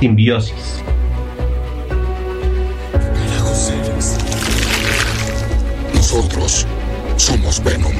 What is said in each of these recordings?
Simbiosis. Nosotros somos Venom.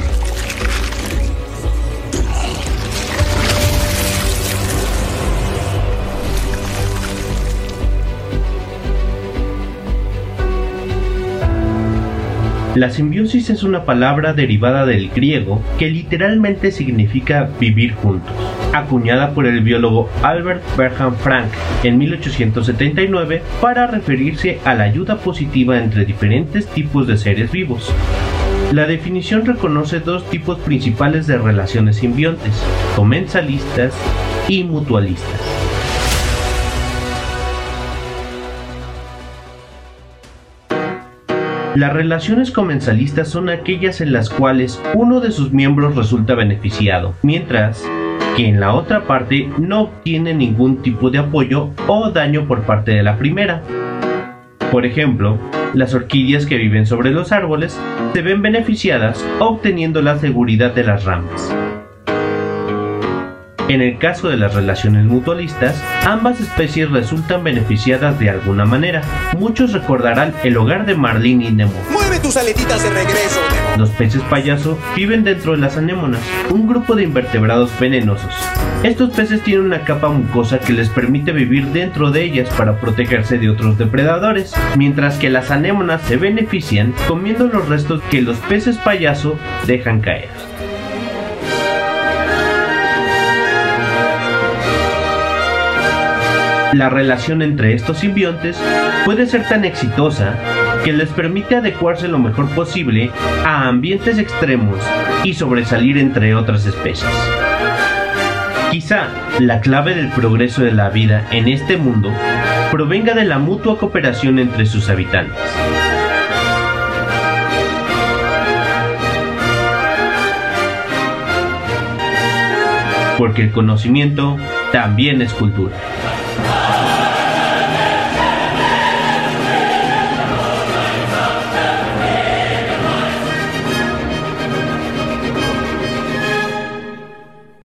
La simbiosis es una palabra derivada del griego que literalmente significa vivir juntos, acuñada por el biólogo Albert Berham Frank en 1879 para referirse a la ayuda positiva entre diferentes tipos de seres vivos. La definición reconoce dos tipos principales de relaciones simbiontes, comensalistas y mutualistas. Las relaciones comensalistas son aquellas en las cuales uno de sus miembros resulta beneficiado, mientras que en la otra parte no obtiene ningún tipo de apoyo o daño por parte de la primera. Por ejemplo, las orquídeas que viven sobre los árboles se ven beneficiadas obteniendo la seguridad de las ramas. En el caso de las relaciones mutualistas, ambas especies resultan beneficiadas de alguna manera. Muchos recordarán el hogar de Marlene y Nemo. ¡Mueve tus aletitas de regreso! Los peces payaso viven dentro de las anémonas, un grupo de invertebrados venenosos. Estos peces tienen una capa mucosa que les permite vivir dentro de ellas para protegerse de otros depredadores, mientras que las anémonas se benefician comiendo los restos que los peces payaso dejan caer. La relación entre estos simbiontes puede ser tan exitosa que les permite adecuarse lo mejor posible a ambientes extremos y sobresalir entre otras especies. Quizá la clave del progreso de la vida en este mundo provenga de la mutua cooperación entre sus habitantes. Porque el conocimiento también es cultura.